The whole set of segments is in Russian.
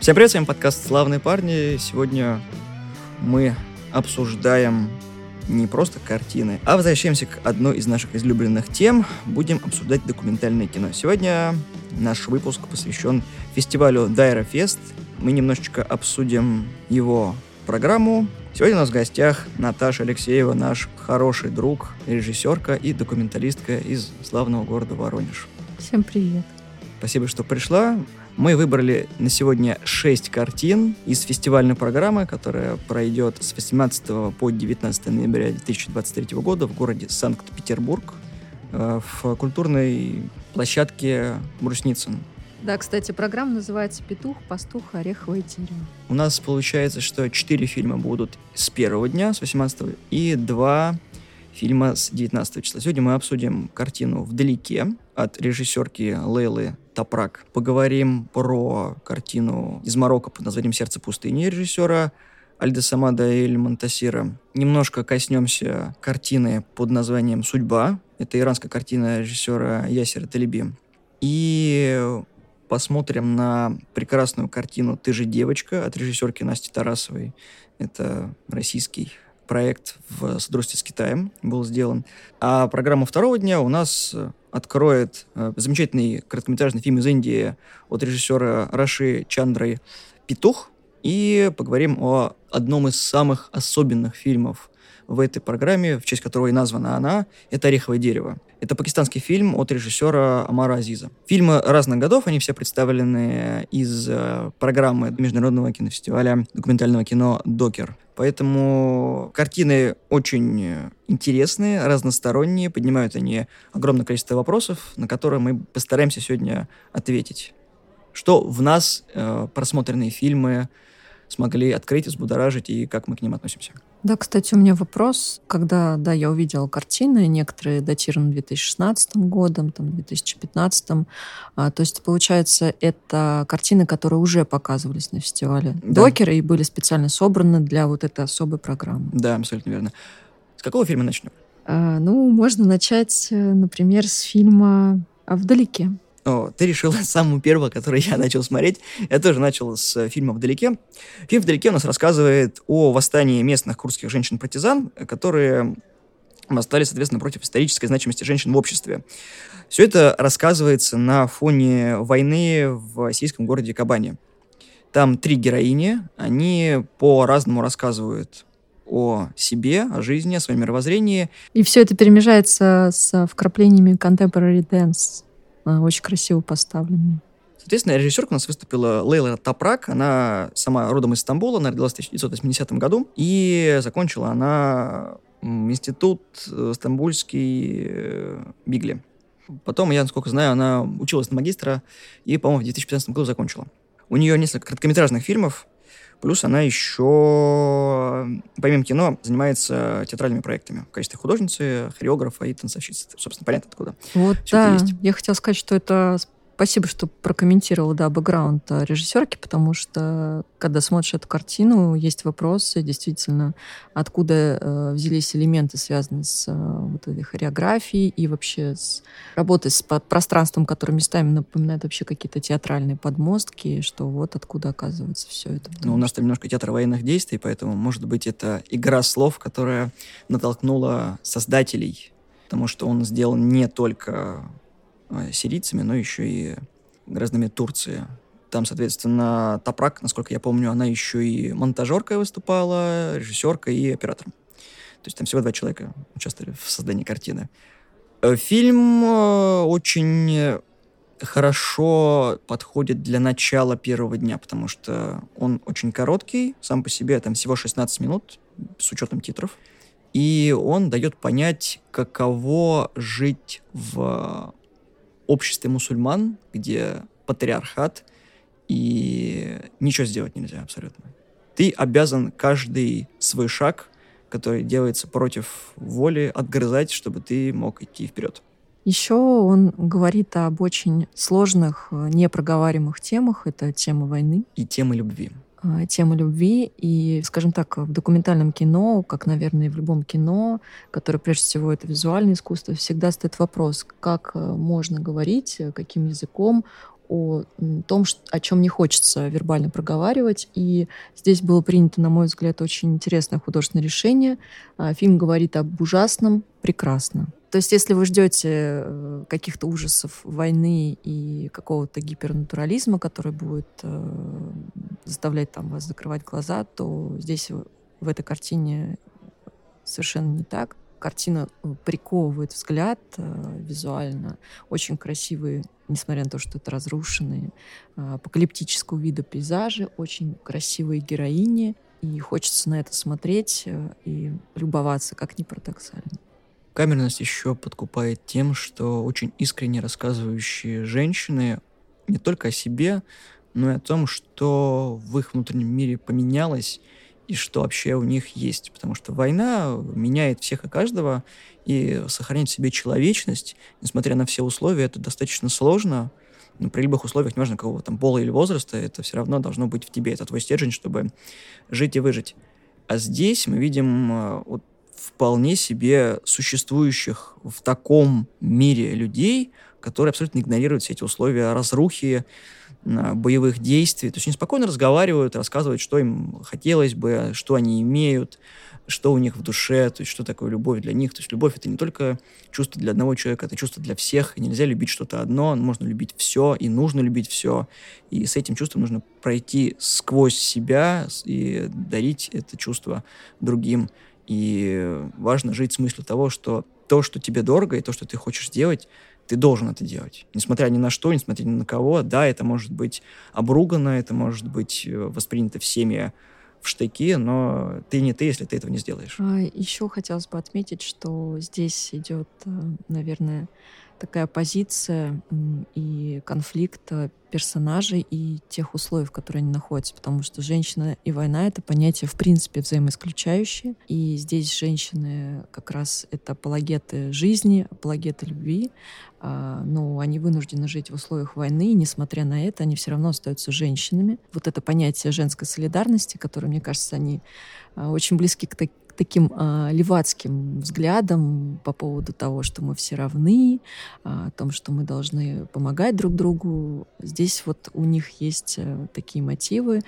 Всем привет, с вами подкаст «Славные парни». Сегодня мы обсуждаем не просто картины, а возвращаемся к одной из наших излюбленных тем. Будем обсуждать документальное кино. Сегодня наш выпуск посвящен фестивалю Дайра Фест. Мы немножечко обсудим его программу. Сегодня у нас в гостях Наташа Алексеева, наш хороший друг, режиссерка и документалистка из славного города Воронеж. Всем привет. Спасибо, что пришла. Мы выбрали на сегодня 6 картин из фестивальной программы, которая пройдет с 18 по 19 ноября 2023 года в городе Санкт-Петербург э, в культурной площадке Брусницын. Да, кстати, программа называется «Петух, пастух, ореховое дерево». У нас получается, что 4 фильма будут с первого дня, с 18 и 2 фильма с 19 числа. Сегодня мы обсудим картину «Вдалеке» от режиссерки Лейлы Топрак. Поговорим про картину из Марокко под названием «Сердце пустыни» режиссера Альдесамада Эль Монтасира. Немножко коснемся картины под названием «Судьба». Это иранская картина режиссера Ясера Талиби. И посмотрим на прекрасную картину «Ты же девочка» от режиссерки Насти Тарасовой. Это российский проект в содружестве с Китаем был сделан. А программа второго дня у нас откроет э, замечательный короткометражный фильм из Индии от режиссера Раши Чандры «Петух». И поговорим о одном из самых особенных фильмов в этой программе, в честь которого и названа она, это «Ореховое дерево». Это пакистанский фильм от режиссера Амара Азиза. Фильмы разных годов, они все представлены из э, программы Международного кинофестиваля документального кино «Докер». Поэтому картины очень интересные, разносторонние, поднимают они огромное количество вопросов, на которые мы постараемся сегодня ответить. Что в нас э, просмотренные фильмы смогли открыть, взбудоражить и как мы к ним относимся. Да, кстати, у меня вопрос. Когда, да, я увидела картины, некоторые датированы 2016 годом, там, 2015. А, то есть, получается, это картины, которые уже показывались на фестивале да. Докера и были специально собраны для вот этой особой программы. Да, абсолютно верно. С какого фильма начнем? А, ну, можно начать, э, например, с фильма «Вдалеке». О, ты решила самого первого, который я начал смотреть. Я тоже начал с фильма «Вдалеке». Фильм «Вдалеке» у нас рассказывает о восстании местных курдских женщин-партизан, которые восстали, соответственно, против исторической значимости женщин в обществе. Все это рассказывается на фоне войны в сирийском городе Кабане. Там три героини, они по-разному рассказывают о себе, о жизни, о своем мировоззрении. И все это перемежается с вкраплениями contemporary dance очень красиво поставленный. Соответственно, режиссерка у нас выступила Лейла Тапрак. Она сама родом из Стамбула, она родилась в 1980 году. И закончила она институт э, стамбульский э, Бигли. Потом, я, насколько знаю, она училась на магистра и, по-моему, в 2015 году закончила. У нее несколько короткометражных фильмов, плюс она еще, помимо кино, занимается театральными проектами в качестве художницы, хореографа и танцовщицы. Собственно, понятно откуда. Вот, Все да. Я хотела сказать, что это Спасибо, что прокомментировал, да, бэкграунд э, режиссерки, потому что, когда смотришь эту картину, есть вопросы, действительно, откуда э, взялись элементы, связанные с э, вот этой хореографией и вообще с работой с пространством, которое местами напоминает вообще какие-то театральные подмостки, что вот откуда оказывается все это. Ну, у нас там немножко театр военных действий, поэтому, может быть, это игра слов, которая натолкнула создателей, потому что он сделан не только сирийцами, но еще и гражданами Турции. Там, соответственно, Топрак, насколько я помню, она еще и монтажеркой выступала, режиссеркой и оператором. То есть там всего два человека участвовали в создании картины. Э, фильм э, очень хорошо подходит для начала первого дня, потому что он очень короткий, сам по себе, там всего 16 минут, с учетом титров. И он дает понять, каково жить в обществе мусульман, где патриархат, и ничего сделать нельзя абсолютно. Ты обязан каждый свой шаг, который делается против воли, отгрызать, чтобы ты мог идти вперед. Еще он говорит об очень сложных, непроговариваемых темах. Это тема войны. И тема любви. А, тема любви. И, скажем так, в документальном кино, как, наверное, и в любом кино, которое прежде всего это визуальное искусство, всегда стоит вопрос, как э, можно говорить, э, каким языком о том, о чем не хочется вербально проговаривать. И здесь было принято, на мой взгляд, очень интересное художественное решение. Фильм говорит об ужасном прекрасно. То есть, если вы ждете э, каких-то ужасов войны и какого-то гипернатурализма, который будет э, заставлять там вас закрывать глаза, то здесь в этой картине совершенно не так. Картина э, приковывает взгляд э, визуально. Очень красивые, несмотря на то, что это разрушенные, э, апокалиптического вида пейзажи, очень красивые героини. И хочется на это смотреть э, и любоваться, как ни парадоксально. Камерность еще подкупает тем, что очень искренне рассказывающие женщины не только о себе, но и о том, что в их внутреннем мире поменялось, и что вообще у них есть. Потому что война меняет всех и каждого, и сохранить в себе человечность, несмотря на все условия, это достаточно сложно. Но при любых условиях, неважно какого там пола или возраста, это все равно должно быть в тебе. Это твой стержень, чтобы жить и выжить. А здесь мы видим э, вот, вполне себе существующих в таком мире людей, которые абсолютно игнорируют все эти условия разрухи, боевых действий. То есть они спокойно разговаривают, рассказывают, что им хотелось бы, что они имеют, что у них в душе, то есть что такое любовь для них. То есть любовь — это не только чувство для одного человека, это чувство для всех, и нельзя любить что-то одно, можно любить все, и нужно любить все. И с этим чувством нужно пройти сквозь себя и дарить это чувство другим. И важно жить с мыслью того, что то, что тебе дорого, и то, что ты хочешь сделать, ты должен это делать. Несмотря ни на что, несмотря ни на кого. Да, это может быть обругано, это может быть э, воспринято всеми в штыки, но ты не ты, если ты этого не сделаешь. А, еще хотелось бы отметить, что здесь идет, э, наверное, такая позиция и конфликт персонажей и тех условий, в которых они находятся, потому что женщина и война — это понятие, в принципе, взаимоисключающие. И здесь женщины как раз — это апологеты жизни, апологеты любви, а, но они вынуждены жить в условиях войны, и, несмотря на это, они все равно остаются женщинами. Вот это понятие женской солидарности, которое, мне кажется, они а, очень близки к, таким э, левацким взглядом по поводу того, что мы все равны, э, о том, что мы должны помогать друг другу. Здесь вот у них есть э, такие мотивы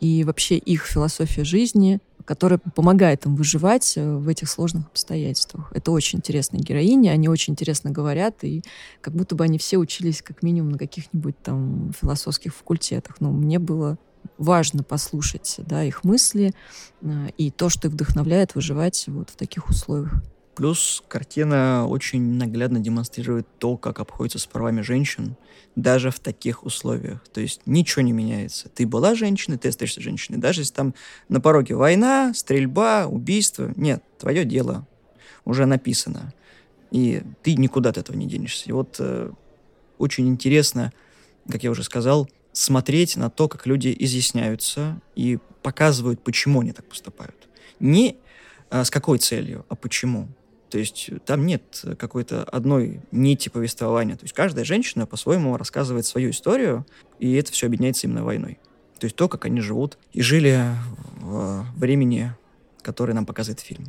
и вообще их философия жизни, которая помогает им выживать э, в этих сложных обстоятельствах. Это очень интересные героини, они очень интересно говорят, и как будто бы они все учились как минимум на каких-нибудь там философских факультетах. Но мне было важно послушать да, их мысли э, и то, что их вдохновляет выживать вот в таких условиях. Плюс картина очень наглядно демонстрирует то, как обходится с правами женщин, даже в таких условиях. То есть ничего не меняется. Ты была женщиной, ты остаешься женщиной. Даже если там на пороге война, стрельба, убийство. Нет, твое дело уже написано. И ты никуда от этого не денешься. И вот э, очень интересно, как я уже сказал, смотреть на то, как люди изъясняются и показывают, почему они так поступают. Не а, с какой целью, а почему. То есть там нет какой-то одной нити повествования. То есть каждая женщина по-своему рассказывает свою историю, и это все объединяется именно войной. То есть то, как они живут и жили в времени, которое нам показывает фильм.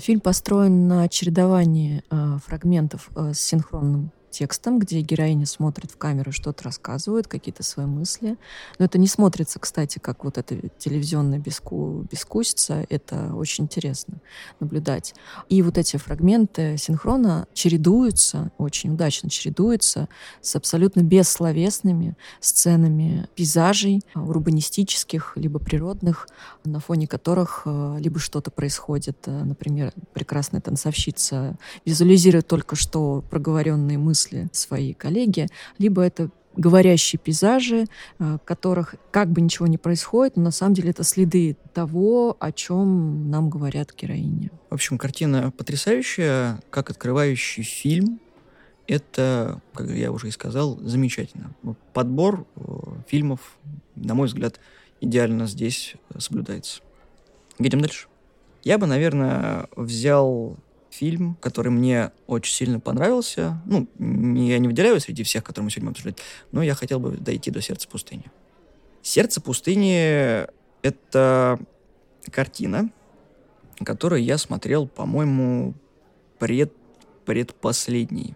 Фильм построен на чередовании э, фрагментов э, с синхронным текстом, где героиня смотрит в камеру, что-то рассказывает, какие-то свои мысли. Но это не смотрится, кстати, как вот эта телевизионная беску... бескусица. Это очень интересно наблюдать. И вот эти фрагменты синхрона чередуются, очень удачно чередуются с абсолютно бессловесными сценами пейзажей а, урбанистических, либо природных, на фоне которых а, либо что-то происходит. Например, прекрасная танцовщица визуализирует только что проговоренные мысли мысли свои коллеги, либо это говорящие пейзажи, э, которых как бы ничего не происходит, но на самом деле это следы того, о чем нам говорят героини. В общем, картина потрясающая, как открывающий фильм. Это, как я уже и сказал, замечательно. Подбор э, фильмов, на мой взгляд, идеально здесь соблюдается. Едем дальше. Я бы, наверное, взял фильм, который мне очень сильно понравился. Ну, я не выделяю среди всех, которые мы сегодня обсуждали, но я хотел бы дойти до «Сердца пустыни». «Сердце пустыни» — это картина, которую я смотрел, по-моему, пред, предпоследний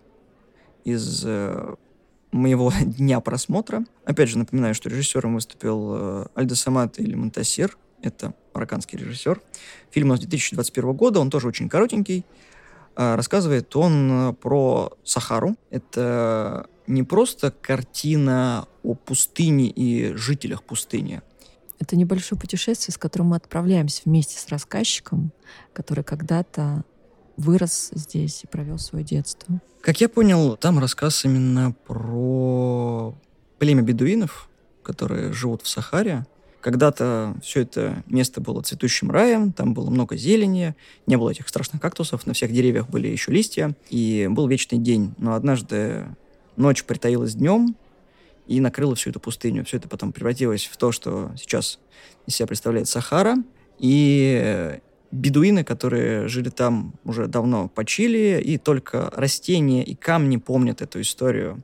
из э, моего дня просмотра. Опять же, напоминаю, что режиссером выступил э, Альдо Самат или Монтасир. Это марокканский режиссер. Фильм у нас 2021 года, он тоже очень коротенький. А, рассказывает он э, про Сахару. Это не просто картина о пустыне и жителях пустыни. Это небольшое путешествие, с которым мы отправляемся вместе с рассказчиком, который когда-то вырос здесь и провел свое детство. Как я понял, там рассказ именно про племя бедуинов, которые живут в Сахаре. Когда-то все это место было цветущим раем, там было много зелени, не было этих страшных кактусов, на всех деревьях были еще листья, и был вечный день. Но однажды ночь притаилась днем и накрыла всю эту пустыню. Все это потом превратилось в то, что сейчас из себя представляет Сахара. И бедуины, которые жили там уже давно, почили, и только растения и камни помнят эту историю.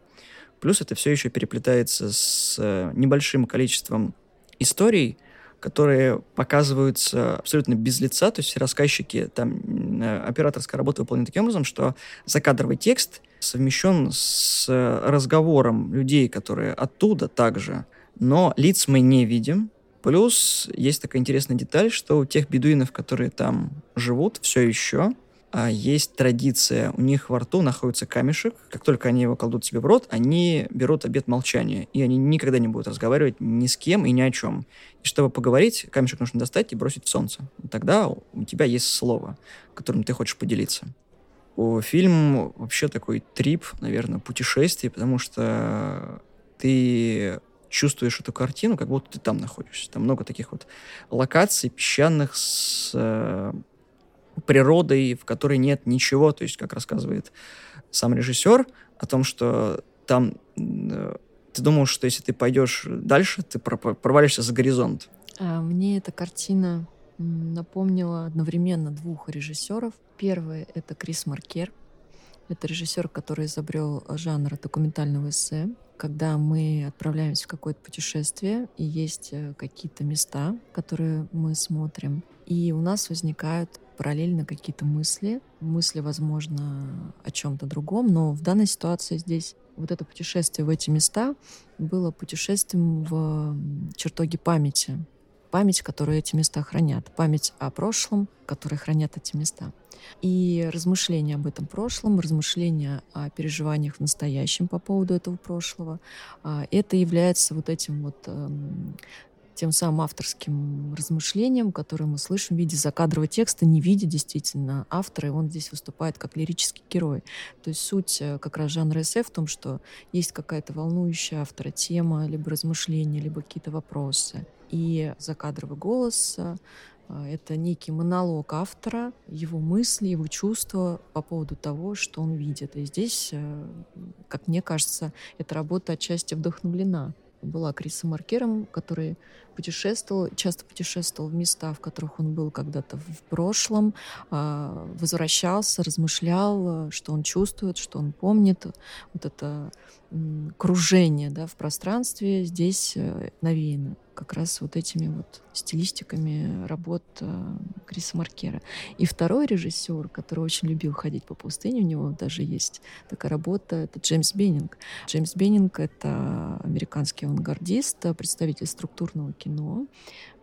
Плюс это все еще переплетается с небольшим количеством историй, которые показываются абсолютно без лица, то есть рассказчики, там э, операторская работа выполнена таким образом, что закадровый текст совмещен с разговором людей, которые оттуда также, но лиц мы не видим, Плюс есть такая интересная деталь, что у тех бедуинов, которые там живут все еще, а есть традиция, у них во рту находится камешек, как только они его кладут себе в рот, они берут обет молчания, и они никогда не будут разговаривать ни с кем и ни о чем. И чтобы поговорить, камешек нужно достать и бросить в солнце. Тогда у тебя есть слово, которым ты хочешь поделиться. У фильм вообще такой трип, наверное, путешествие, потому что ты чувствуешь эту картину, как будто ты там находишься. Там много таких вот локаций песчаных с э, природой, в которой нет ничего. То есть, как рассказывает сам режиссер о том, что там э, ты думал, что если ты пойдешь дальше, ты провалишься за горизонт. А, мне эта картина напомнила одновременно двух режиссеров. Первый — это Крис Маркер. Это режиссер, который изобрел жанр документального эссе когда мы отправляемся в какое-то путешествие, и есть э, какие-то места, которые мы смотрим, и у нас возникают параллельно какие-то мысли, мысли, возможно, о чем-то другом, но в данной ситуации здесь вот это путешествие в эти места было путешествием в чертоге памяти, память, которую эти места хранят, память о прошлом, которые хранят эти места. И размышления об этом прошлом, размышления о переживаниях в настоящем по поводу этого прошлого, а, это является вот этим вот эм, тем самым авторским размышлением, которое мы слышим в виде закадрового текста, не видя действительно автора, и он здесь выступает как лирический герой. То есть суть э, как раз жанра эссе в том, что есть какая-то волнующая автора тема, либо размышления, либо какие-то вопросы. И закадровый голос э, это некий монолог автора, его мысли, его чувства по поводу того, что он видит. И здесь, э, как мне кажется, эта работа отчасти вдохновлена была Крисом Маркером, который путешествовал, часто путешествовал в места, в которых он был когда-то в прошлом, а, возвращался, размышлял, что он чувствует, что он помнит. Вот это кружение да, в пространстве здесь э, навеяно как раз вот этими вот стилистиками работ э, Криса Маркера. И второй режиссер, который очень любил ходить по пустыне, у него даже есть такая работа, это Джеймс Беннинг. Джеймс Беннинг — это американский авангардист, представитель структурного кино,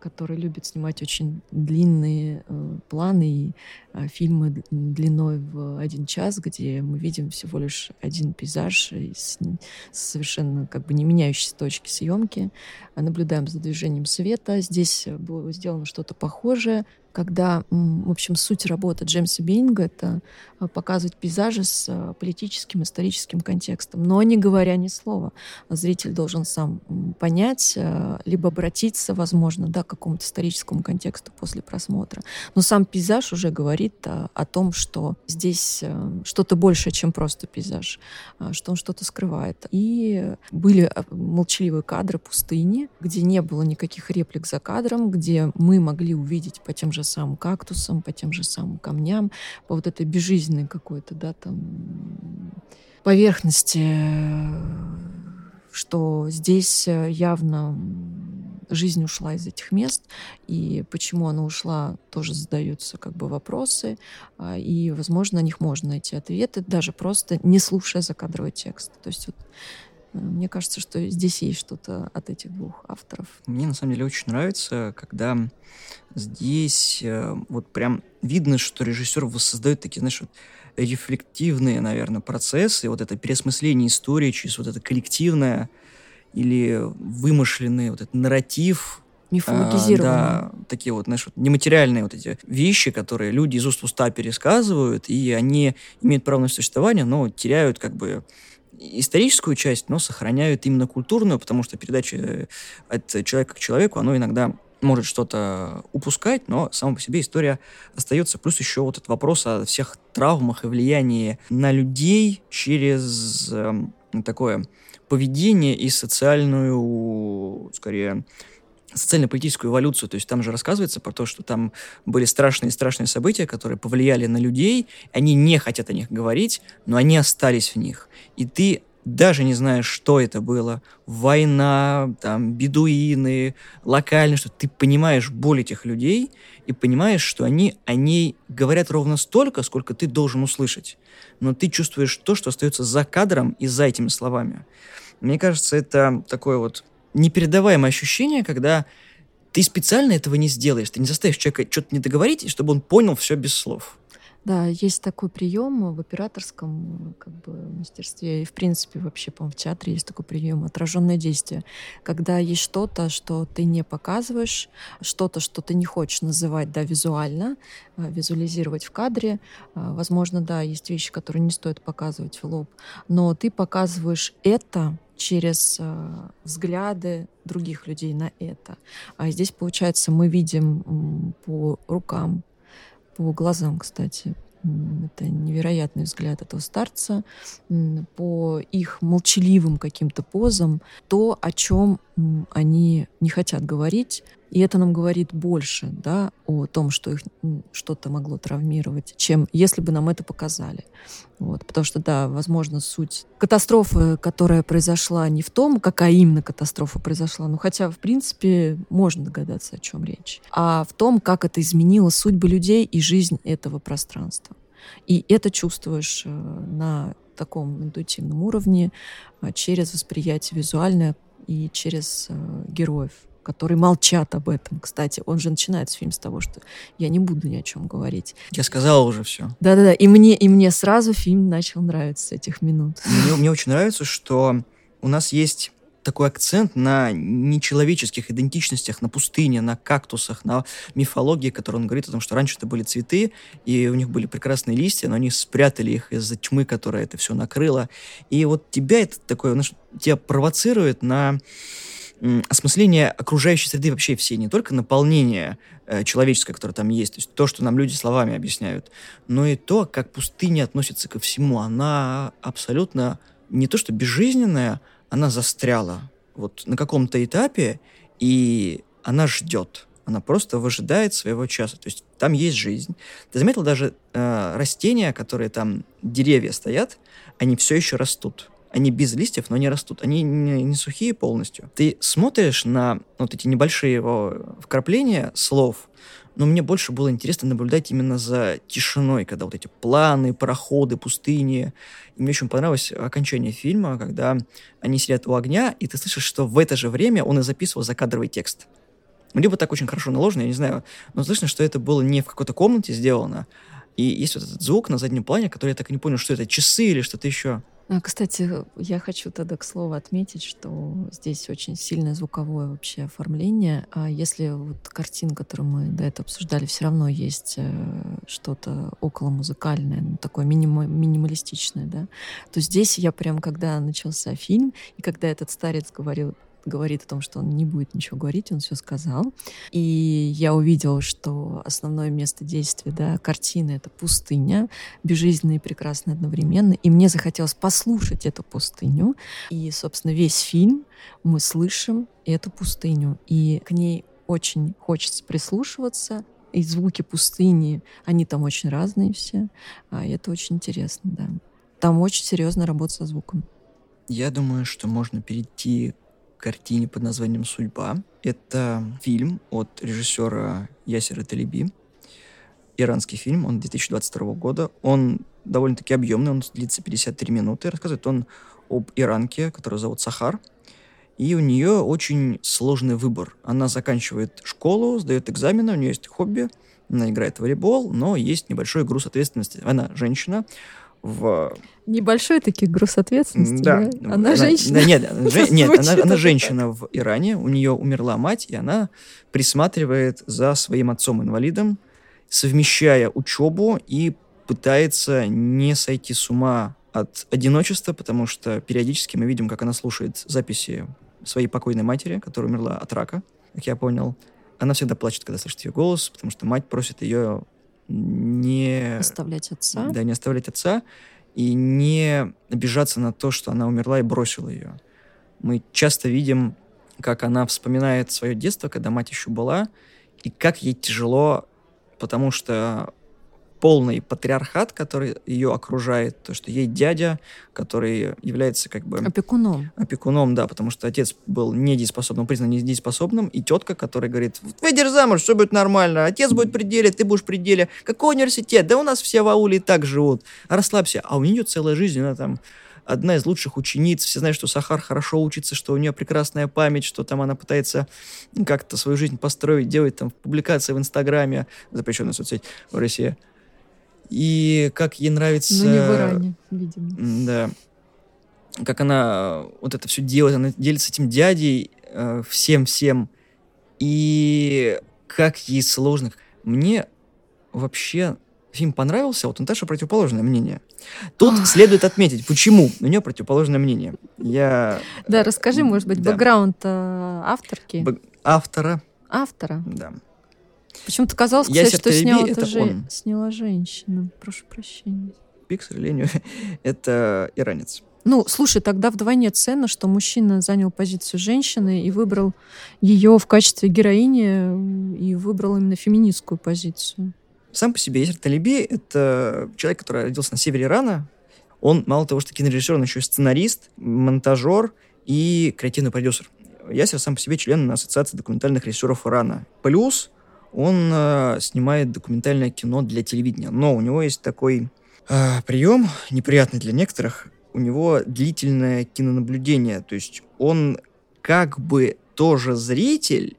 который любит снимать очень длинные э, планы и э, фильмы длиной в один час, где мы видим всего лишь один пейзаж с, совершенно как бы не меняющейся точки съемки, наблюдаем за движением света. Здесь было сделано что-то похожее когда, в общем, суть работы Джеймса Бинга — это а, показывать пейзажи с а, политическим, историческим контекстом, но не говоря ни слова. Зритель должен сам понять, а, либо обратиться, возможно, да, к какому-то историческому контексту после просмотра. Но сам пейзаж уже говорит о том, что здесь что-то большее, чем просто пейзаж, что он что-то скрывает. И были молчаливые кадры пустыни, где не было никаких реплик за кадром, где мы могли увидеть по тем же самым кактусам, по тем же самым камням, по вот этой безжизненной какой-то, да, там поверхности, что здесь явно жизнь ушла из этих мест, и почему она ушла, тоже задаются как бы вопросы, а, и, возможно, на них можно найти ответы, даже просто не слушая закадровый текст. То есть вот Мне кажется, что здесь есть что-то от этих двух авторов. Мне на самом деле очень нравится, когда здесь э, вот прям видно, что режиссер воссоздает такие, знаешь, вот рефлективные, наверное, процессы, вот это переосмысление истории через вот это коллективное или вымышленный вот этот нарратив, Мифологизированные. А, да, такие вот, знаешь, вот нематериальные вот эти вещи, которые люди из уст в уста пересказывают, и они имеют право на существование, но теряют как бы историческую часть, но сохраняют именно культурную, потому что передача э, от человека к человеку, оно иногда может что-то упускать, но сама по себе история остается. Плюс еще вот этот вопрос о всех травмах и влиянии на людей через э, такое поведение и социальную, скорее, социально-политическую эволюцию. То есть там же рассказывается про то, что там были страшные-страшные события, которые повлияли на людей, они не хотят о них говорить, но они остались в них. И ты даже не знаешь, что это было, война, там, бедуины, локально, что ты понимаешь боль этих людей и понимаешь, что они о ней говорят ровно столько, сколько ты должен услышать. Но ты чувствуешь то, что остается за кадром и за этими словами. Мне кажется, это такое вот непередаваемое ощущение, когда ты специально этого не сделаешь, ты не заставишь человека что-то не договорить, чтобы он понял все без слов. Да, есть такой прием в операторском как бы, мастерстве, и в принципе вообще, по в театре есть такой прием отраженное действие, когда есть что-то, что ты не показываешь, что-то, что ты не хочешь называть да, визуально, а, визуализировать в кадре. А, возможно, да, есть вещи, которые не стоит показывать в лоб, но ты показываешь это через э, взгляды других людей на это. А здесь, получается, мы видим по рукам, по глазам, кстати, это невероятный взгляд этого старца, по их молчаливым каким-то позам, то, о чем они не хотят говорить, и это нам говорит больше да, о том, что их что-то могло травмировать, чем если бы нам это показали. Вот, потому что, да, возможно, суть катастрофы, которая произошла не в том, какая именно катастрофа произошла, ну хотя, в принципе, можно догадаться, о чем речь, а в том, как это изменило судьбы людей и жизнь этого пространства. И это чувствуешь э, на таком интуитивном уровне э, через восприятие визуальное и через э, героев которые молчат об этом. Кстати, он же начинает фильм с того, что я не буду ни о чем говорить. Я сказала уже все. Да-да-да, и мне, и мне сразу фильм начал нравиться с этих минут. Мне, мне очень нравится, что у нас есть такой акцент на нечеловеческих идентичностях, на пустыне, на кактусах, на мифологии, которую он говорит о том, что раньше это были цветы, и у них были прекрасные листья, но они спрятали их из-за тьмы, которая это все накрыла. И вот тебя это такое, знаешь, тебя провоцирует на осмысление окружающей среды вообще все, не только наполнение э, человеческое, которое там есть, то есть то, что нам люди словами объясняют, но и то, как пустыня относится ко всему. Она абсолютно не то что безжизненная, она застряла вот на каком-то этапе, и она ждет. Она просто выжидает своего часа. То есть там есть жизнь. Ты заметил даже э, растения, которые там, деревья стоят, они все еще растут они без листьев, но не растут. Они не, не сухие полностью. Ты смотришь на вот эти небольшие его вкрапления слов, но мне больше было интересно наблюдать именно за тишиной, когда вот эти планы, пароходы, пустыни. И мне очень понравилось окончание фильма, когда они сидят у огня, и ты слышишь, что в это же время он и записывал закадровый текст. Либо так очень хорошо наложено, я не знаю, но слышно, что это было не в какой-то комнате сделано, и есть вот этот звук на заднем плане, который я так и не понял, что это, часы или что-то еще. А, кстати, я хочу тогда к слову отметить, что здесь очень сильное звуковое вообще оформление. А если вот картин, которую мы до этого обсуждали, все равно есть э, что-то около музыкальное, ну, такое миним, минималистичное, да, то здесь я прям, когда начался фильм, и когда этот старец говорил, говорит о том, что он не будет ничего говорить, он все сказал. И я увидела, что основное место действия, да, картины — это пустыня, безжизненная и прекрасная одновременно. И мне захотелось послушать эту пустыню. И, собственно, весь фильм мы слышим эту пустыню. И к ней очень хочется прислушиваться, и звуки пустыни, они там очень разные все. А это очень интересно, да. Там очень серьезно работа со звуком. Я думаю, что можно перейти картине под названием «Судьба». Это фильм от режиссера Ясера Талиби. Иранский фильм, он 2022 года. Он довольно-таки объемный, он длится 53 минуты. Рассказывает он об иранке, которую зовут Сахар. И у нее очень сложный выбор. Она заканчивает школу, сдает экзамены, у нее есть хобби, она играет в волейбол, но есть небольшой груз ответственности. Она женщина, в... Небольшой таки груз ответственности, да? да? Она, она женщина? Да, нет, она, нет она, она женщина в Иране, у нее умерла мать, и она присматривает за своим отцом-инвалидом, совмещая учебу и пытается не сойти с ума от одиночества, потому что периодически мы видим, как она слушает записи своей покойной матери, которая умерла от рака, как я понял. Она всегда плачет, когда слышит ее голос, потому что мать просит ее не... Оставлять отца? Да, не оставлять отца и не обижаться на то, что она умерла и бросила ее. Мы часто видим, как она вспоминает свое детство, когда мать еще была, и как ей тяжело, потому что полный патриархат, который ее окружает, то, что ей дядя, который является как бы... Опекуном. Опекуном, да, потому что отец был недееспособным, признан недееспособным, и тетка, которая говорит, выйдешь замуж, все будет нормально, отец будет при деле, ты будешь при деле. Какой университет? Да у нас все в ауле и так живут. Расслабься. А у нее целая жизнь, она там одна из лучших учениц. Все знают, что Сахар хорошо учится, что у нее прекрасная память, что там она пытается как-то свою жизнь построить, делать там публикации в Инстаграме, запрещенная соцсеть в России. И как ей нравится... Ну, не в Иране, видимо. Да. Как она вот это все делает, она делится этим дядей э, всем-всем. И как ей сложно. Мне вообще фильм понравился, вот у Наташи противоположное мнение. Тут Ох. следует отметить, почему у нее противоположное мнение. Я... Да, расскажи, может быть, да. бэкграунд э, авторки. Б... Автора. Автора? Да. Почему-то казалось, кстати, что снял это, же... он. сняла женщина. Прошу прощения. Пи, к сожалению, это иранец. Ну, слушай, тогда вдвойне ценно, что мужчина занял позицию женщины и выбрал ее в качестве героини и выбрал именно феминистскую позицию. Сам по себе Ясер Талиби — это человек, который родился на севере Ирана. Он, мало того, что кинорежиссер, он еще и сценарист, монтажер и креативный продюсер. Ясер сам по себе член Ассоциации документальных режиссеров Ирана. Плюс он э, снимает документальное кино для телевидения. Но у него есть такой э, прием, неприятный для некоторых. У него длительное кинонаблюдение. То есть он как бы тоже зритель,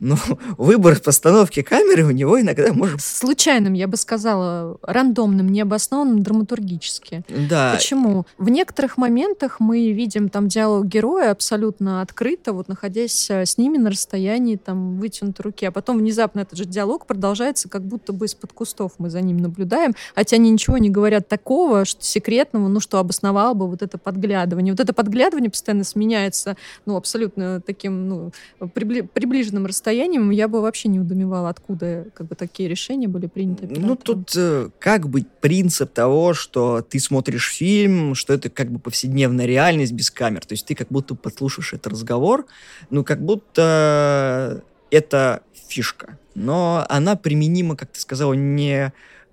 но выбор постановки камеры у него иногда может... Случайным, я бы сказала, рандомным, необоснованным драматургически. Да. Почему? В некоторых моментах мы видим там диалог героя абсолютно открыто, вот находясь э, с ними на расстоянии там вытянутой руки, а потом внезапно этот же диалог продолжается, как будто бы из-под кустов мы за ним наблюдаем, хотя они ничего не говорят такого, что секретного, ну, что обосновало бы вот это подглядывание. Вот это подглядывание постоянно сменяется, ну, абсолютно таким, ну, прибли- приближенным расстоянием, я бы вообще не удумевала, откуда как бы такие решения были приняты. Оператором. Ну, тут э, как бы принцип того, что ты смотришь фильм, что это как бы повседневная реальность без камер. То есть ты как будто подслушаешь этот разговор, ну, как будто это фишка. Но она применима, как ты сказала, не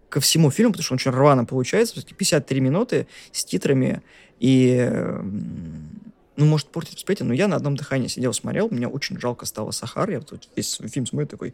ко всему фильму, потому что он очень рвано получается. 53 минуты с титрами и ну, может портить восприятие, но я на одном дыхании сидел, смотрел, мне очень жалко стало Сахар, я тут весь фильм смотрю такой,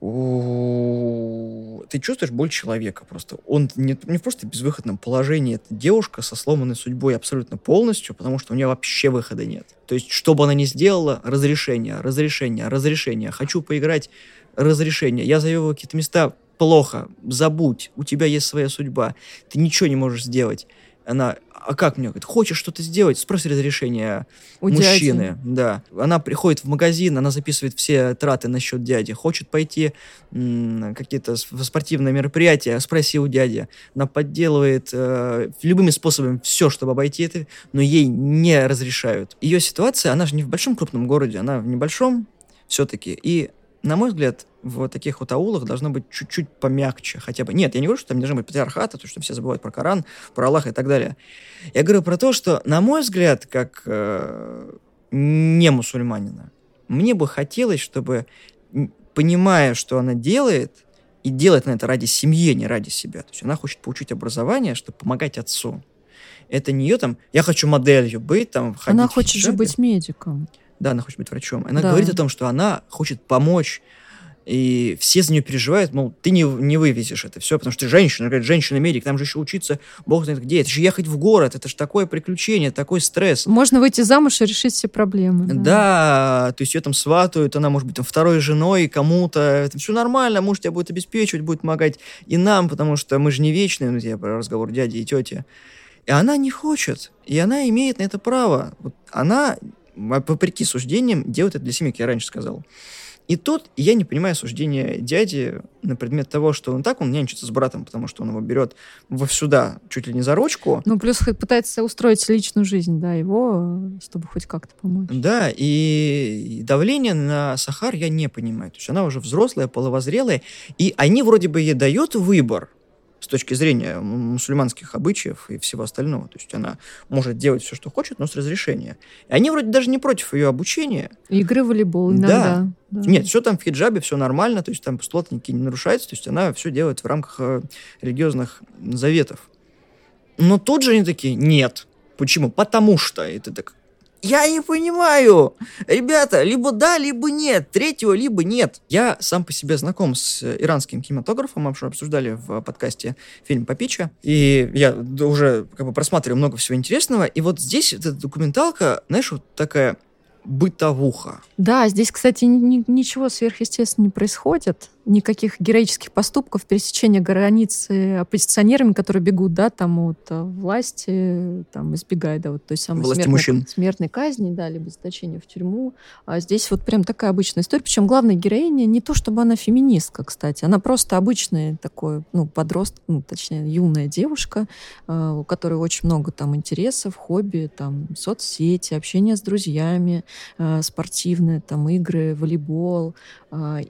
ты чувствуешь боль человека просто. Он не, не просто в безвыходном положении. Это девушка со сломанной судьбой абсолютно полностью, потому что у нее вообще выхода нет. То есть, что бы она ни сделала, разрешение, разрешение, разрешение. Хочу поиграть, разрешение. Я завел какие-то места, плохо, забудь, у тебя есть своя судьба. Ты ничего не можешь сделать. Она, а как мне? Говорит, хочешь что-то сделать? Спроси разрешение У мужчины. Дяди. Да. Она приходит в магазин, она записывает все траты на счет дяди. Хочет пойти какие-то спортивные мероприятия, спроси у дяди. Она подделывает э, любыми способами все, чтобы обойти это, но ей не разрешают. Ее ситуация, она же не в большом крупном городе, она в небольшом все-таки. И на мой взгляд, в таких вот аулах должно быть чуть-чуть помягче хотя бы. Нет, я не говорю, что там не должно быть патриархата, то, что все забывают про Коран, про Аллаха и так далее. Я говорю про то, что, на мой взгляд, как э, не мусульманина, мне бы хотелось, чтобы, понимая, что она делает, и делает она это ради семьи, а не ради себя. То есть она хочет получить образование, чтобы помогать отцу. Это не ее там, я хочу моделью быть, там, ходить Она хочет же быть медиком. Да, она хочет быть врачом. Она да. говорит о том, что она хочет помочь И все за нее переживают, мол, ты не, не вывезешь это все, потому что ты женщина, говорит, женщина-медик, там же еще учиться, бог знает где, это же ехать в город, это же такое приключение, такой стресс. Можно выйти замуж и решить все проблемы. Да, да то есть ее там сватают, она может быть там второй женой кому-то, это все нормально, муж тебя будет обеспечивать, будет помогать и нам, потому что мы же не вечные, ну, я про разговор дяди и тети. И она не хочет, и она имеет на это право. Вот она, вопреки суждениям, делает это для семьи, как я раньше сказал. И тут я не понимаю суждения дяди на предмет того, что он так, он нянчится с братом, потому что он его берет во сюда чуть ли не за ручку. Ну, плюс пытается устроить личную жизнь, да, его, чтобы хоть как-то помочь. Да, и давление на Сахар я не понимаю. То есть она уже взрослая, половозрелая, и они вроде бы ей дают выбор, с точки зрения мусульманских обычаев и всего остального. То есть она может делать все, что хочет, но с разрешения. И они вроде даже не против ее обучения. Игры в волейбол иногда. Да. да. Нет, все там в хиджабе, все нормально, то есть там постулаты никакие не нарушаются, то есть она все делает в рамках э, религиозных заветов. Но тут же они такие, нет. Почему? Потому что. И ты так, я не понимаю. Ребята, либо да, либо нет. Третьего либо нет. Я сам по себе знаком с иранским кинематографом. Мы обсуждали в подкасте фильм Папича. И я уже как бы просматриваю много всего интересного. И вот здесь эта документалка, знаешь, вот такая бытовуха. Да, здесь, кстати, ни, ничего сверхъестественного не происходит никаких героических поступков, пересечения границы оппозиционерами, которые бегут, да, там от э, власти, там, избегая, да, вот той самой власти смертной, мужчин. смертной казни, да, либо заточения в тюрьму. А здесь вот прям такая обычная история. Причем главная героиня не то, чтобы она феминистка, кстати, она просто обычная такой, ну, подросток, ну, точнее, юная девушка, э, у которой очень много там интересов, хобби, там, соцсети, общение с друзьями, э, спортивные, там, игры, волейбол.